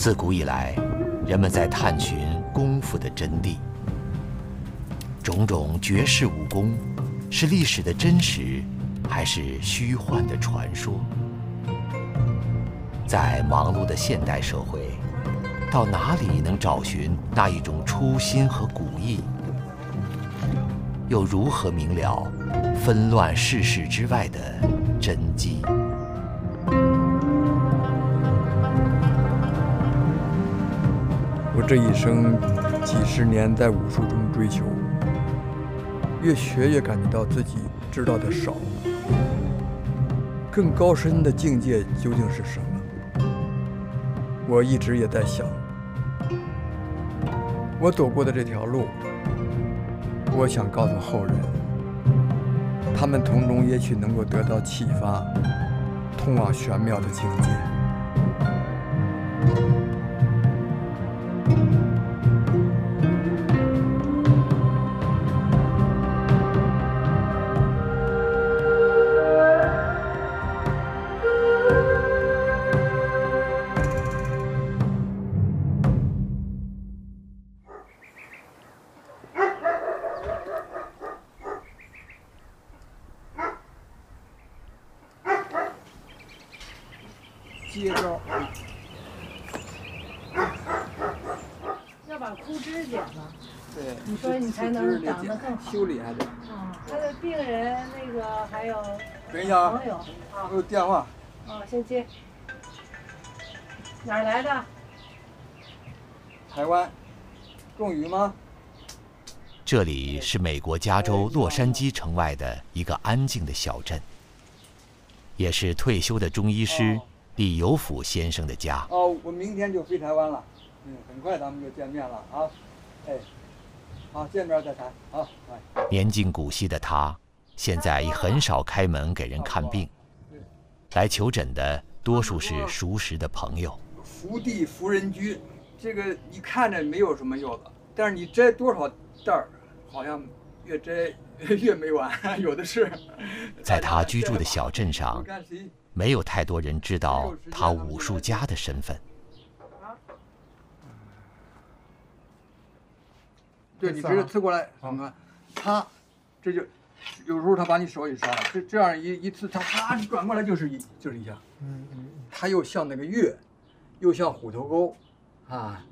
自古以来，人们在探寻功夫的真谛。种种绝世武功，是历史的真实，还是虚幻的传说？在忙碌的现代社会，到哪里能找寻那一种初心和古意？又如何明了纷乱世事之外的真机？这一生几十年在武术中追求，越学越感觉到自己知道的少。更高深的境界究竟是什么？我一直也在想。我走过的这条路，我想告诉后人，他们从中也许能够得到启发，通往玄妙的境界。修理还得。啊，他的病人那个还有等一下啊朋，友啊我有电话。啊，先接。哪儿来的？台湾，种鱼吗？这里是美国加州洛杉矶城外的一个安静的小镇，也是退休的中医师哦李有甫先生的家。哦，我明天就飞台湾了。嗯，很快咱们就见面了啊。哎，好，见面再谈。好，哎。年近古稀的他，现在已很少开门给人看病，来求诊的多数是熟识的朋友。福地福人居，这个你看着没有什么用的，但是你摘多少袋儿，好像越摘越没完，有的是。在他居住的小镇上没有太多人知道他武术家的身份。对你直接刺过来，你看，他这就有时候他把你手也伤了，这这样一一刺，他啪转过来就是一就是一下，嗯嗯，他又像那个月，又像虎头钩，啊，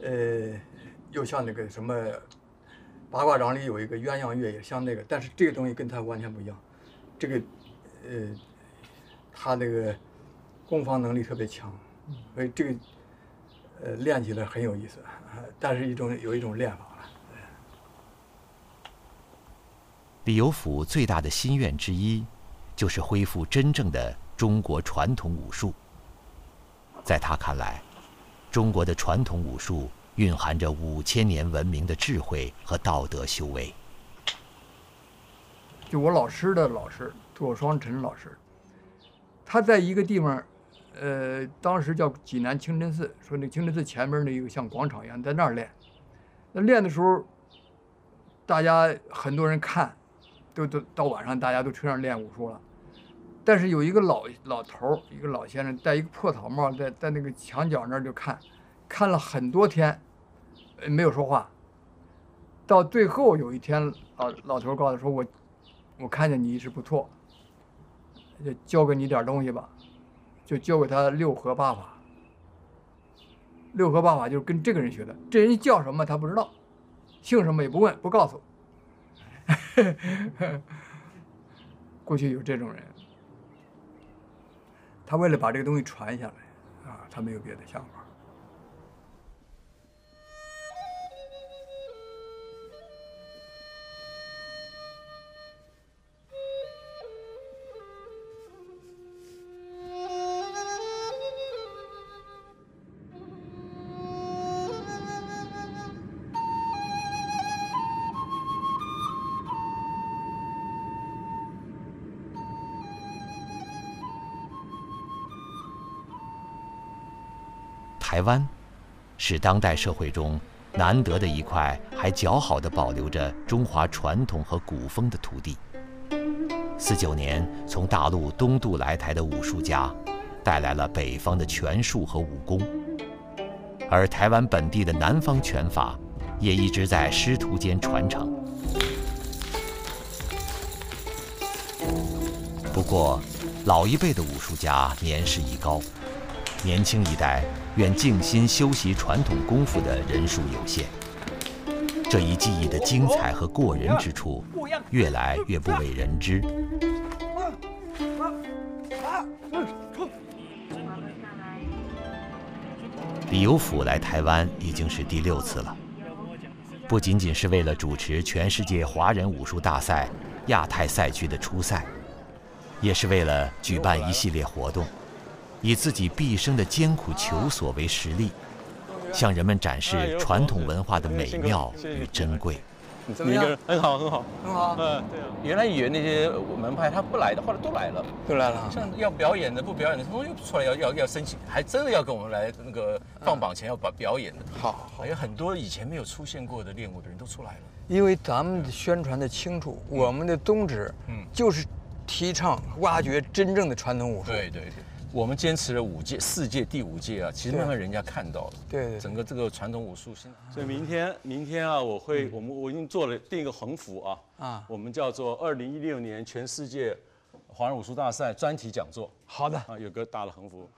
呃，又像那个什么八卦掌里有一个鸳鸯月，也像那个，但是这个东西跟他完全不一样，这个呃，他那个攻防能力特别强，所以这个呃练起来很有意思，啊但是一种有一种练法了。李有甫最大的心愿之一，就是恢复真正的中国传统武术。在他看来，中国的传统武术蕴含着五千年文明的智慧和道德修为。就我老师的老师左双臣老师，他在一个地方，呃，当时叫济南清真寺，说那清真寺前面那有像广场一样，在那儿练。那练的时候，大家很多人看，都都到晚上大家都车上练武术了。但是有一个老老头儿，一个老先生，戴一个破草帽，在在那个墙角那儿就看，看了很多天，呃没有说话。到最后有一天，老老头告诉他说：“我我看见你一直不错，就教给你点东西吧，就教给他六合八法。六合八法就是跟这个人学的，这人叫什么他不知道，姓什么也不问，不告诉。过去有这种人，他为了把这个东西传下来，啊，他没有别的想法。湾是当代社会中难得的一块还较好的保留着中华传统和古风的土地。四九年从大陆东渡来台的武术家，带来了北方的拳术和武功。而台湾本地的南方拳法也一直在师徒间传承。不过，老一辈的武术家年事已高，年轻一代愿静心修习传统功夫的人数有限。这一技艺的精彩和过人之处，越来越不为人知。李有甫来台湾已经是第六次了，不仅仅是为了主持全世界华人武术大赛亚太赛区的初赛，也是为了举办一系列活动，以自己毕生的艰苦求索为实力，向人们展示传统文化的美妙与珍贵。你怎么样？很好，很好，很好，嗯，对啊。原来以为那些门派他不来的，后来都来了，都来了。像要表演的、不表演的，通通又出来要要要申请，还真的要跟我们来那个放榜前要把表演的。好，好，有很多以前没有出现过的练武的人都出来了。因为咱们宣传的清楚，我们的宗旨，嗯，就是提倡挖掘真正的传统武术。对对对。我们坚持了五届、四届、第五届啊，其实慢慢人家看到了，对。整个这个传统武术现在。所以明天，明天啊，我会，我们我已经做了定一个横幅啊，啊，我们叫做二零一六年全世界华人武术大赛专题讲座。好的，啊，有个大的横幅，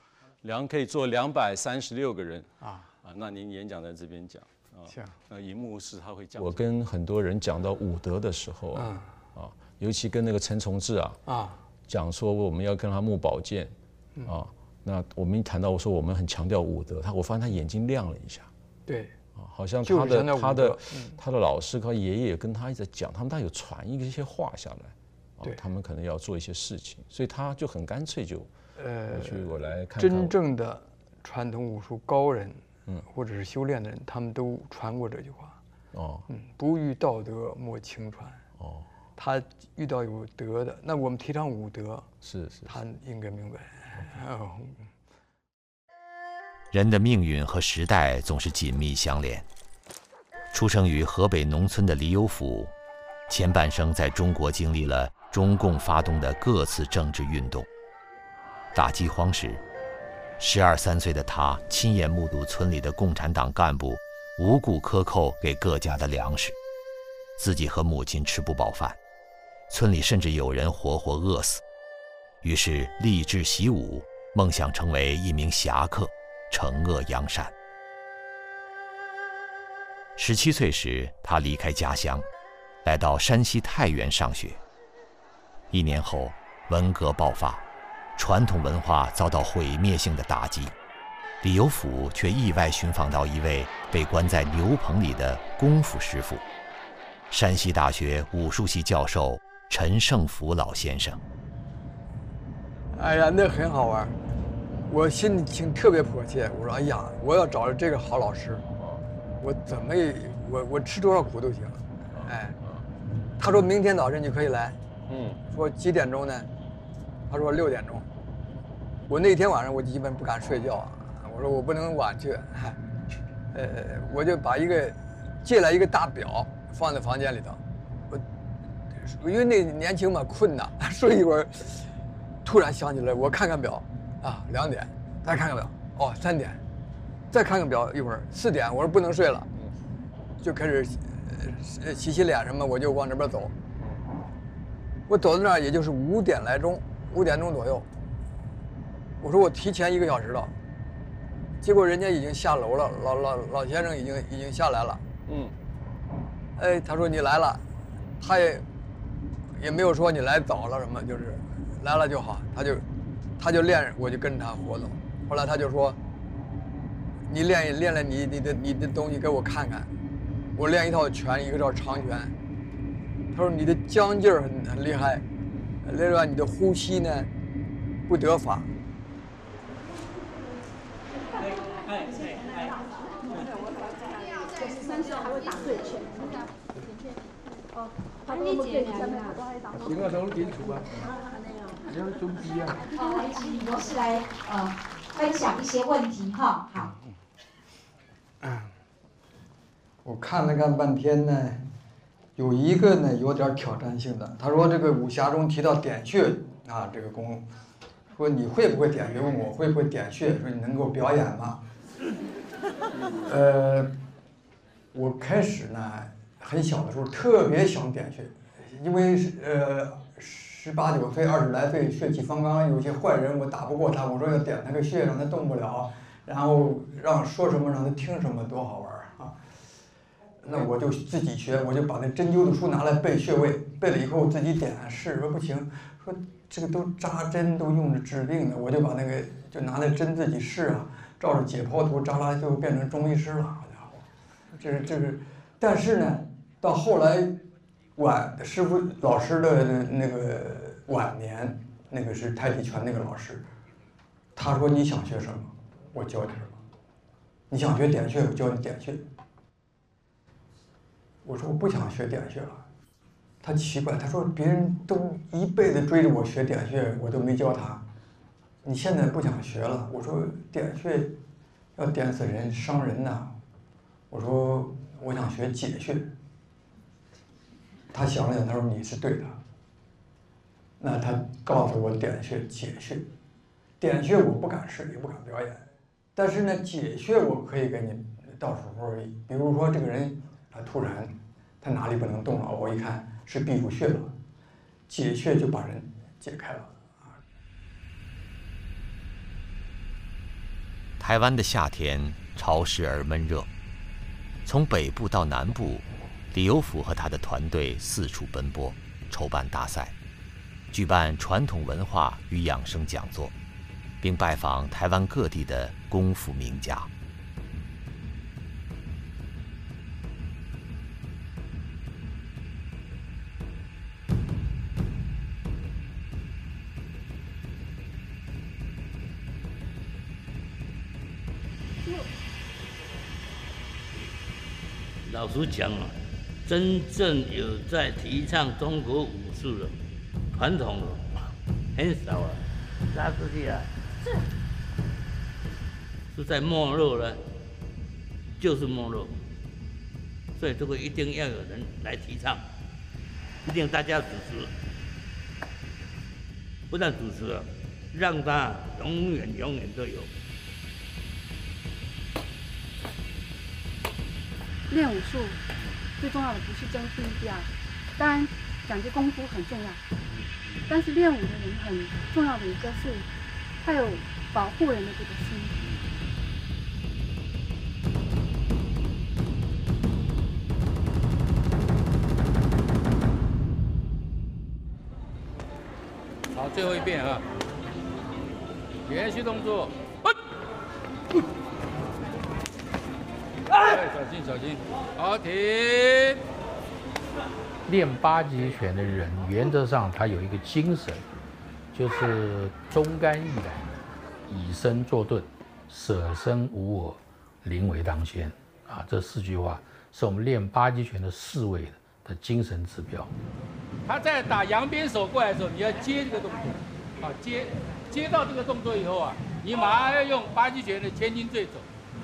两可以坐两百三十六个人。啊。啊，那您演讲在这边讲啊，行，那荧幕是他会讲。我跟很多人讲到武德的时候啊，啊，尤其跟那个陈崇志啊啊，讲说我们要跟他募宝剑啊。那我们一谈到我说我们很强调武德，他我发现他眼睛亮了一下，对，啊，好像他的他的他的老师和爷爷跟他一直讲，他们大有传一些话下来，对，他们可能要做一些事情，所以他就很干脆就，呃，去我来看。真正的传统武术高人，嗯，或者是修炼的人，他们都传过这句话，哦，嗯，不遇道德莫轻传，哦，他遇到有德的，那我们提倡武德，是是，他应该明白。人的命运和时代总是紧密相连。出生于河北农村的李有甫，前半生在中国经历了中共发动的各次政治运动。大饥荒时，十二三岁的他亲眼目睹村里的共产党干部无故克扣给各家的粮食，自己和母亲吃不饱饭，村里甚至有人活活饿死。于是立志习武，梦想成为一名侠客，惩恶扬善。十七岁时，他离开家乡，来到山西太原上学。一年后，文革爆发，传统文化遭到毁灭性的打击，李有甫却意外寻访到一位被关在牛棚里的功夫师傅——山西大学武术系教授陈胜福老先生。哎呀，那很好玩，我心里挺特别迫切。我说，哎呀，我要找这个好老师，我怎么也我我吃多少苦都行。哎，他说明天早晨你可以来，嗯，说几点钟呢？他说六点钟。我那天晚上我基本不敢睡觉啊，我说我不能晚去。呃，我就把一个借来一个大表放在房间里头，我因为那年轻嘛困呐，睡一会儿。突然想起来，我看看表，啊，两点，再看看表，哦，三点，再看看表，一会儿四点，我说不能睡了，就开始洗洗脸什么，我就往那边走。我走到那儿也就是五点来钟，五点钟左右。我说我提前一个小时了，结果人家已经下楼了，老老老先生已经已经下来了。嗯。哎，他说你来了，他也也没有说你来早了什么，就是。来了就好，他就，他就练，我就跟着他活动。后来他就说：“你练练练你你的你的东西给我看看。”我练一套拳，一个叫长拳。他说：“你的僵劲儿很很厉害，另外你的呼吸呢不得法。”行啊，都清楚啊。好，来请李博士来呃分享一些问题哈。好。我看了看半天呢，有一个呢有点挑战性的。他说这个武侠中提到点穴啊，这个功，说你会不会点穴？问我会不会点穴？说你能够表演吗？呃，我开始呢，很小的时候特别想点穴，因为是呃十八九岁、二十来岁血气方刚，有些坏人我打不过他，我说要点他个穴，让他动不了，然后让说什么让他听什么，多好玩啊！那我就自己学，我就把那针灸的书拿来背穴位，背了以后自己点试，说不行，说这个都扎针都用着治病的，我就把那个就拿那针自己试啊，照着解剖图扎拉，就变成中医师了，好家伙！这是这是，但是呢，到后来晚师傅老师的那个晚年，那个是太极拳那个老师，他说你想学什么，我教你什么。你想学点穴，我教你点穴。我说我不想学点穴了。他奇怪，他说别人都一辈子追着我学点穴，我都没教他。你现在不想学了？我说点穴要点死人，伤人呐。我说我想学解穴。他想了想，他说你是对的。那他告诉我点穴解穴，点穴我不敢试，也不敢表演，但是呢解穴我可以给你到时候，比如说这个人他突然他哪里不能动了，我一看是闭住穴了，解穴就把人解开了。台湾的夏天潮湿而闷热，从北部到南部，李有福和他的团队四处奔波，筹办大赛，举办传统文化与养生讲座，并拜访台湾各地的功夫名家。老实讲啊，真正有在提倡中国武术的传统的很少啊，拉出去啊，是。是在没落了，就是没落，所以这个一定要有人来提倡，一定大家主持，不但主持了，让他永远永远都有。练武术。最重要的不是争第一第二，当然讲究功夫很重要，但是练武的人很重要的一个是，他有保护人的这个心。好，最后一遍啊，连续动作。哎，小心小心，好停。练八极拳的人，原则上他有一个精神，就是忠肝义胆，以身作盾，舍身无我，临危当先。啊，这四句话是我们练八极拳的四位的精神指标。他在打扬鞭手过来的时候，你要接这个动作，啊，接接到这个动作以后啊，你马上要用八极拳的千斤坠走，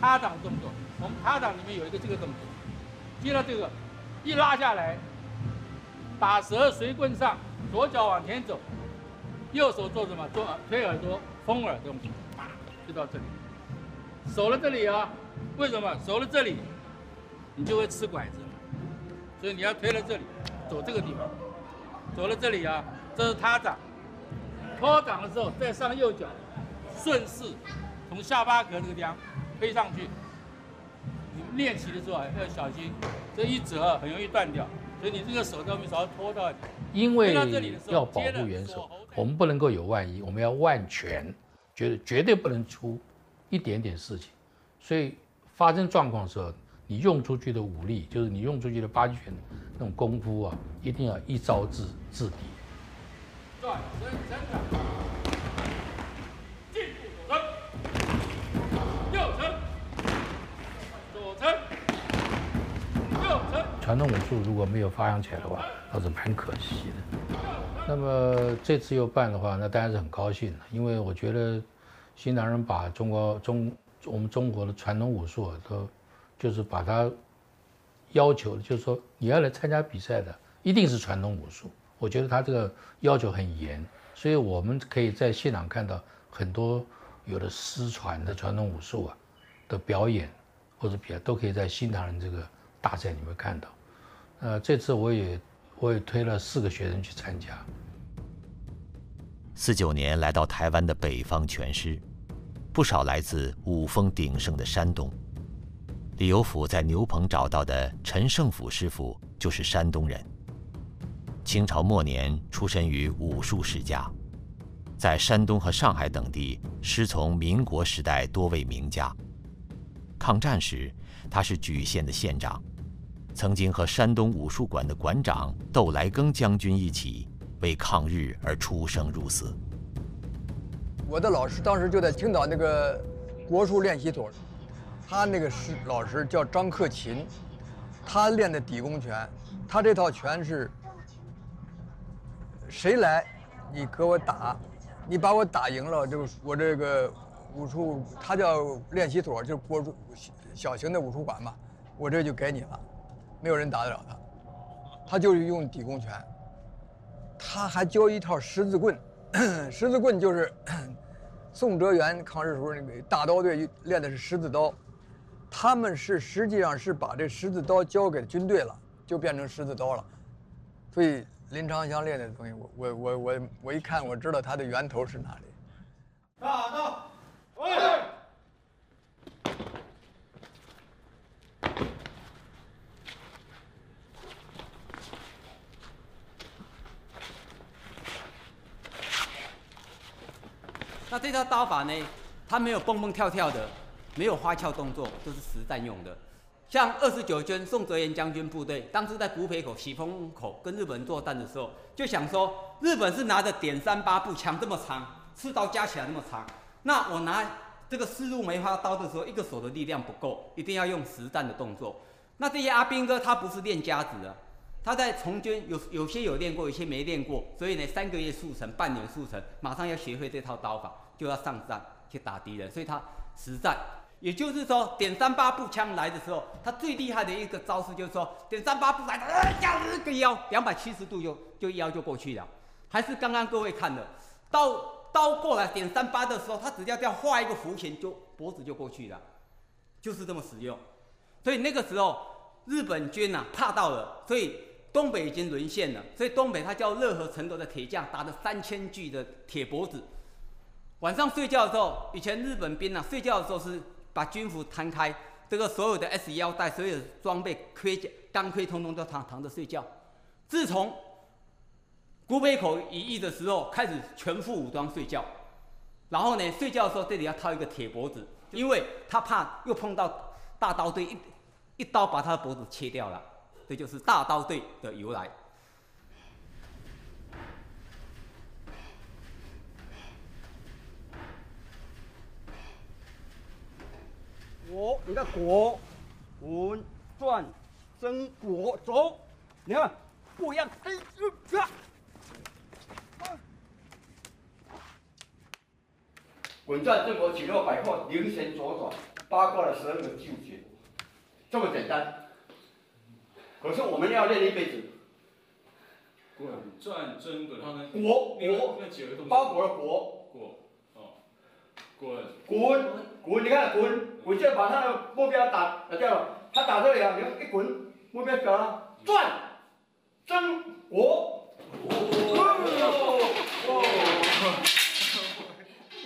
踏挡动作。我们踏挡里面有一个这个动作，接到这个，一拉下来，打蛇随棍上，左脚往前走，右手做什么？做推耳朵、封耳动作，就到这里。守了这里啊，为什么？守了这里，你就会吃拐子，所以你要推了这里，走这个地方，走了这里啊，这是他掌，拖掌的时候再上右脚，顺势从下巴壳这个地方推上去。你练习的时候啊，要小心，这一折很容易断掉，所以你这个手都没少拖到。因为要保护元首，我们不能够有万一，我们要万全，绝对绝对不能出一点点事情。所以发生状况的时候，你用出去的武力，就是你用出去的八极拳那种功夫啊，一定要一招制制敌。转身伸掌。传统武术如果没有发扬起来的话，倒是蛮可惜的。那么这次又办的话，那当然是很高兴的因为我觉得新唐人把中国中我们中国的传统武术都就是把它要求，就是说你要来参加比赛的，一定是传统武术。我觉得他这个要求很严，所以我们可以在现场看到很多有的失传的传统武术啊的表演。或者比赛，都可以在新唐人这个大赛你会看到。呃，这次我也我也推了四个学生去参加。四九年来到台湾的北方拳师，不少来自武风鼎盛的山东。李有甫在牛棚找到的陈胜甫师傅就是山东人。清朝末年出身于武术世家，在山东和上海等地师从民国时代多位名家。抗战时，他是莒县的县长，曾经和山东武术馆的馆长窦来庚将军一起为抗日而出生入死。我的老师当时就在青岛那个国术练习所，他那个师老师叫张克勤，他练的底功拳，他这套拳是。谁来，你给我打，你把我打赢了，就我这个武术，他叫练习所，就是国术小型的武术馆嘛，我这就给你了，没有人打得了他，他就是用底功拳，他还教一套十字棍，十字棍就是 宋哲元抗日时候那个大刀队练的是十字刀，他们是实际上是把这十字刀交给军队了，就变成十字刀了，所以。林长祥练的东西，我我我我我一看，我知道他的源头是哪里。大刀，喂！那这套刀法呢？它没有蹦蹦跳跳的，没有花俏动作，都是实战用的。像二十九军宋哲元将军部队，当时在古北口、喜峰口跟日本人作战的时候，就想说，日本是拿着点三八步枪这么长，刺刀加起来那么长，那我拿这个四路梅花刀的时候，一个手的力量不够，一定要用实战的动作。那这些阿兵哥他不是练家子的，他在从军有有些有练过，有些没练过，所以呢，三个月速成，半年速成，马上要学会这套刀法，就要上山去打敌人，所以他实战。也就是说，点三八步枪来的时候，他最厉害的一个招式就是说，点三八步来，呃，一个腰，两百七十度就就腰就过去了。还是刚刚各位看的，刀刀过来点三八的时候，他只要这样画一个弧形，就脖子就过去了，就是这么使用。所以那个时候日本军呐怕到了，所以东北已经沦陷了，所以东北他叫热河城头的铁匠打了三千具的铁脖子。晚上睡觉的时候，以前日本兵呐睡觉的时候是。把军服摊开，这个所有的 S 腰带、所有的装备、盔甲、钢盔，通通都躺躺着睡觉。自从古北口一役的时候，开始全副武装睡觉。然后呢，睡觉的时候这里要套一个铁脖子，因为他怕又碰到大刀队，一一刀把他的脖子切掉了。这就是大刀队的由来。国，你看国，文转真国走，你看不一样，哎，呀，滚转正国起落摆阔，灵神左转，八卦的十二个九诀，这么简单。可是我们要练一辈子。滚转真滚，他们国国，包裹了国国，哦，滚滚。滚，你看滚，我就把他的目标打打掉了。他打这里啊，你看一滚，目标表了，转，争国。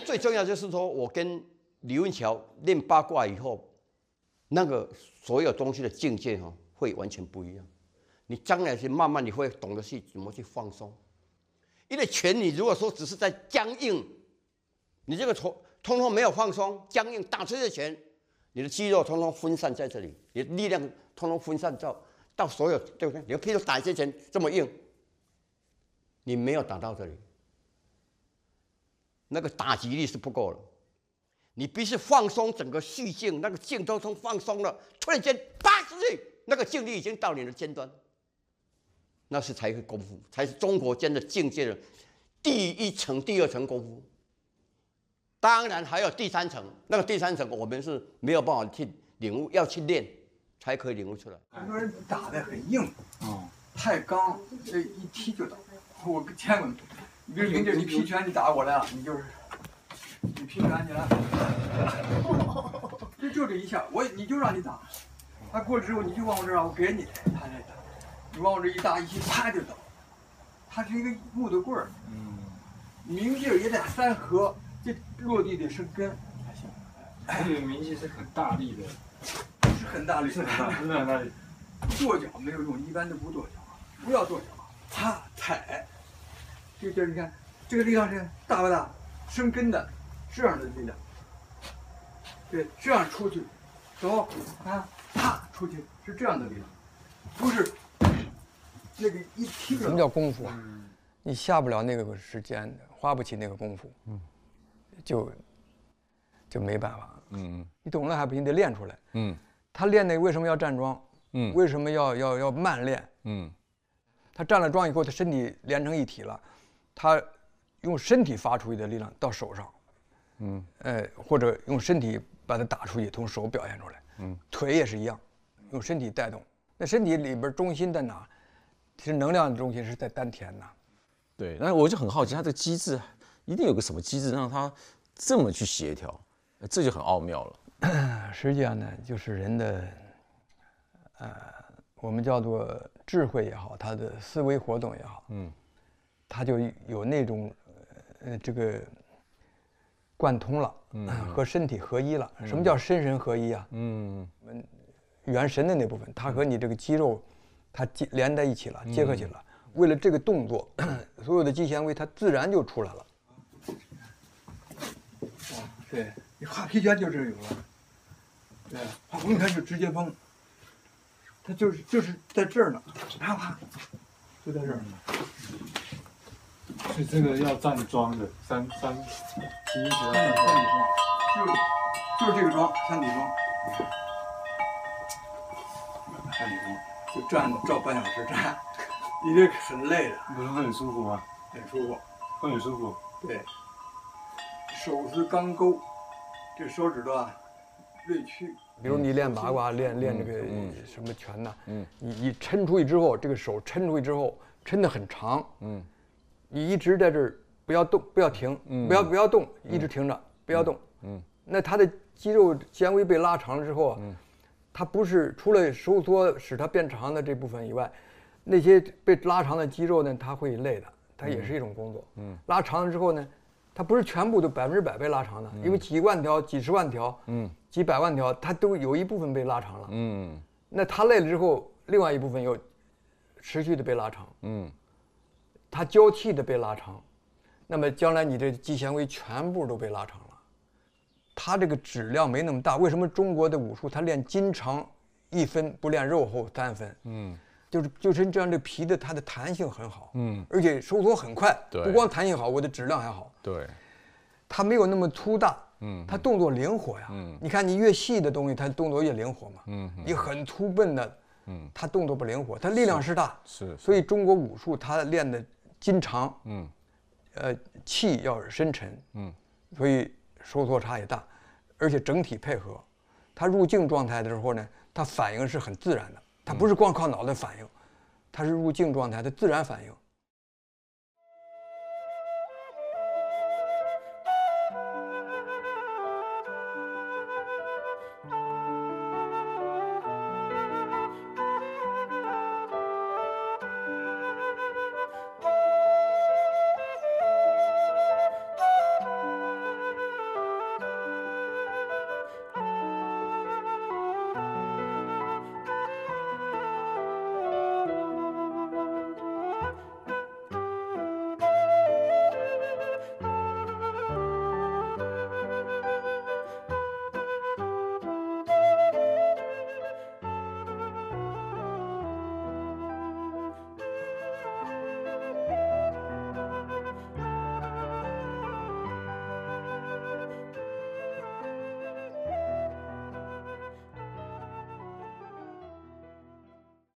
最重要就是说，我跟李文桥练八卦以后，那个所有东西的境界哈，会完全不一样。你将来是慢慢你会懂得去怎么去放松，因为拳你如果说只是在僵硬，你这个从。通通没有放松，僵硬打出去的拳，你的肌肉通通分散在这里，你的力量通通分散到到所有，对不对？你譬如打一些拳这么硬，你没有打到这里，那个打击力是不够了。你必须放松整个细劲，那个劲都从放松了，突然间啪出去，那个劲力已经到你的尖端，那是才会功夫，才是中国间的境界的第一层、第二层功夫。当然还有第三层，那个第三层我们是没有办法去领悟，要去练才可以领悟出来。很多人打的很硬，啊，太刚，这一踢就倒。我见过，你比如林姐，你劈拳你打过来了，你就是，你劈拳你来。就就这一下，我你就让你打，他过来之后你就往我这儿，我给你，他再打，你往我这一打一踢，啪就倒。它是一个木头棍儿，嗯，明劲儿也得三合，这落地得生根才行。这个名气是很大力的，是很大力，是很大，真的很大力。跺脚没有用，一般都不跺脚，不要跺脚，啪踩。这劲儿你看，这个力量是大不大？生根的，这样的力量。对，这样出去，走啊，啪出去，是这样的力量，不是那个一踢。什么叫功夫啊？你下不了那个时间，花不起那个功夫，嗯，就就没办法。嗯嗯，你懂了还不行，得练出来。嗯，他练那为什么要站桩？嗯，为什么要要要慢练？嗯，他站了桩以后，他身体连成一体了，他用身体发出去的力量到手上，嗯，哎，或者用身体把它打出去，从手表现出来。嗯，腿也是一样，用身体带动。那身体里边中心在哪？其实能量的中心是在丹田呐。对，那我就很好奇，它的机制一定有个什么机制让他这么去协调，这就很奥妙了。实际上呢，就是人的，呃，我们叫做智慧也好，他的思维活动也好，嗯，他就有那种，呃，这个贯通了，嗯，和身体合一了。什么叫身神合一啊？嗯，元神的那部分，它和你这个肌肉，它接连在一起了，结合起来。为了这个动作，所有的肌纤维它自然就出来了。啊，对你画皮圈就这有了，对，画红圈就直接崩，它就是就是在这儿呢，啪啪，就在这儿。所以这个要站桩的，三三，第一三三底桩，就是就是这个桩，三底桩，三底桩，就站照半小时站。你这很累的，不是很舒服吗？很舒服，会很舒服。对，手是钢钩，这手指头啊锐去。比如你练八卦，练练这个什么拳呐，嗯，你你抻出去之后，这个手抻出去之后，抻得很长，嗯，你一直在这儿不要动，不要停，不要不要动，一直停着，不要动，嗯，那他的肌肉纤维被拉长了之后啊，它不是除了收缩使它变长的这部分以外。那些被拉长的肌肉呢，它会累的，它也是一种工作。嗯，拉长了之后呢，它不是全部都百分之百被拉长的，因为几万条、几十万条、嗯，几百万条，它都有一部分被拉长了。嗯，那它累了之后，另外一部分又持续的被拉长。嗯，它交替的被拉长，那么将来你的肌纤维全部都被拉长了。它这个质量没那么大，为什么中国的武术它练筋长一分，不练肉厚三分？嗯。就是就是这样，这皮的它的弹性很好，嗯，而且收缩很快，对，不光弹性好，我的质量还好，对，它没有那么粗大，嗯，它动作灵活呀，嗯，你看你越细的东西，它动作越灵活嘛，嗯，你很粗笨的，嗯，它动作不灵活，它力量是大，是，所以中国武术它练的筋长，嗯，呃，气要深沉，嗯，所以收缩差也大，而且整体配合，它入静状态的时候呢，它反应是很自然的。它不是光靠脑袋反应，它是入静状态的自然反应。